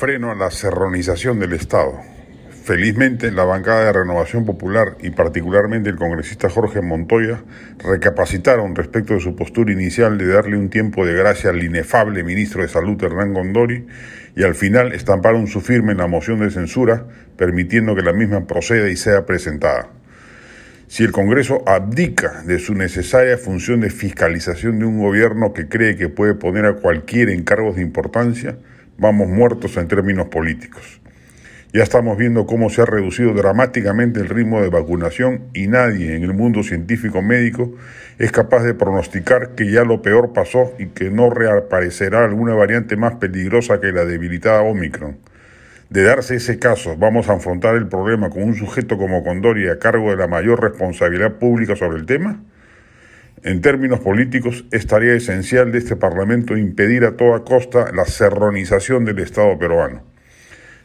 freno a la serronización del Estado. Felizmente, la bancada de Renovación Popular y particularmente el congresista Jorge Montoya recapacitaron respecto de su postura inicial de darle un tiempo de gracia al inefable ministro de Salud Hernán Gondori y al final estamparon su firme en la moción de censura, permitiendo que la misma proceda y sea presentada. Si el Congreso abdica de su necesaria función de fiscalización de un gobierno que cree que puede poner a cualquiera en cargos de importancia, vamos muertos en términos políticos. Ya estamos viendo cómo se ha reducido dramáticamente el ritmo de vacunación y nadie en el mundo científico médico es capaz de pronosticar que ya lo peor pasó y que no reaparecerá alguna variante más peligrosa que la debilitada Omicron. De darse ese caso, vamos a afrontar el problema con un sujeto como Condori a cargo de la mayor responsabilidad pública sobre el tema? En términos políticos, es tarea esencial de este Parlamento impedir a toda costa la serronización del Estado peruano.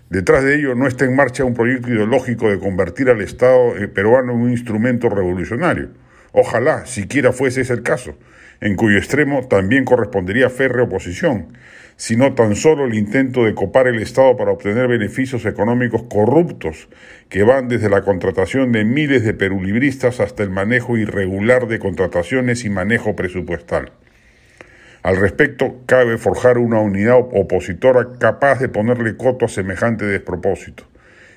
Detrás de ello no está en marcha un proyecto ideológico de convertir al Estado eh, peruano en un instrumento revolucionario. Ojalá siquiera fuese ese el caso, en cuyo extremo también correspondería férrea oposición sino tan solo el intento de copar el Estado para obtener beneficios económicos corruptos que van desde la contratación de miles de perulibristas hasta el manejo irregular de contrataciones y manejo presupuestal. Al respecto, cabe forjar una unidad opositora capaz de ponerle coto a semejante despropósito,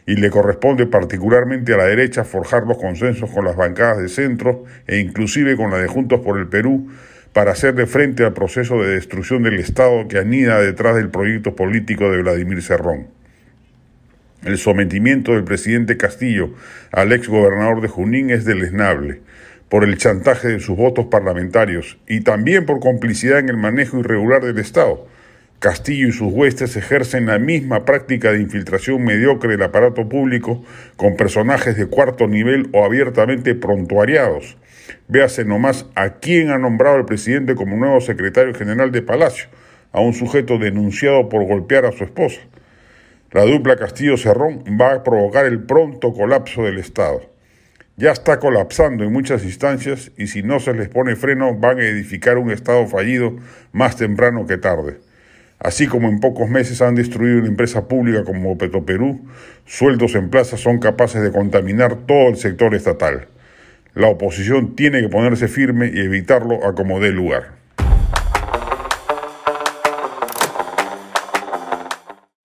y le corresponde particularmente a la derecha forjar los consensos con las bancadas de centro e inclusive con la de Juntos por el Perú para hacerle frente al proceso de destrucción del Estado que anida detrás del proyecto político de Vladimir Cerrón. El sometimiento del presidente Castillo al ex gobernador de Junín es deleznable por el chantaje de sus votos parlamentarios y también por complicidad en el manejo irregular del Estado. Castillo y sus huestes ejercen la misma práctica de infiltración mediocre del aparato público con personajes de cuarto nivel o abiertamente prontuariados Véase nomás a quién ha nombrado el presidente como nuevo secretario general de Palacio, a un sujeto denunciado por golpear a su esposa. La dupla Castillo-Cerrón va a provocar el pronto colapso del Estado. Ya está colapsando en muchas instancias y si no se les pone freno van a edificar un Estado fallido más temprano que tarde. Así como en pocos meses han destruido una empresa pública como Petroperú, sueldos en plaza son capaces de contaminar todo el sector estatal. La oposición tiene que ponerse firme y evitarlo a como dé lugar.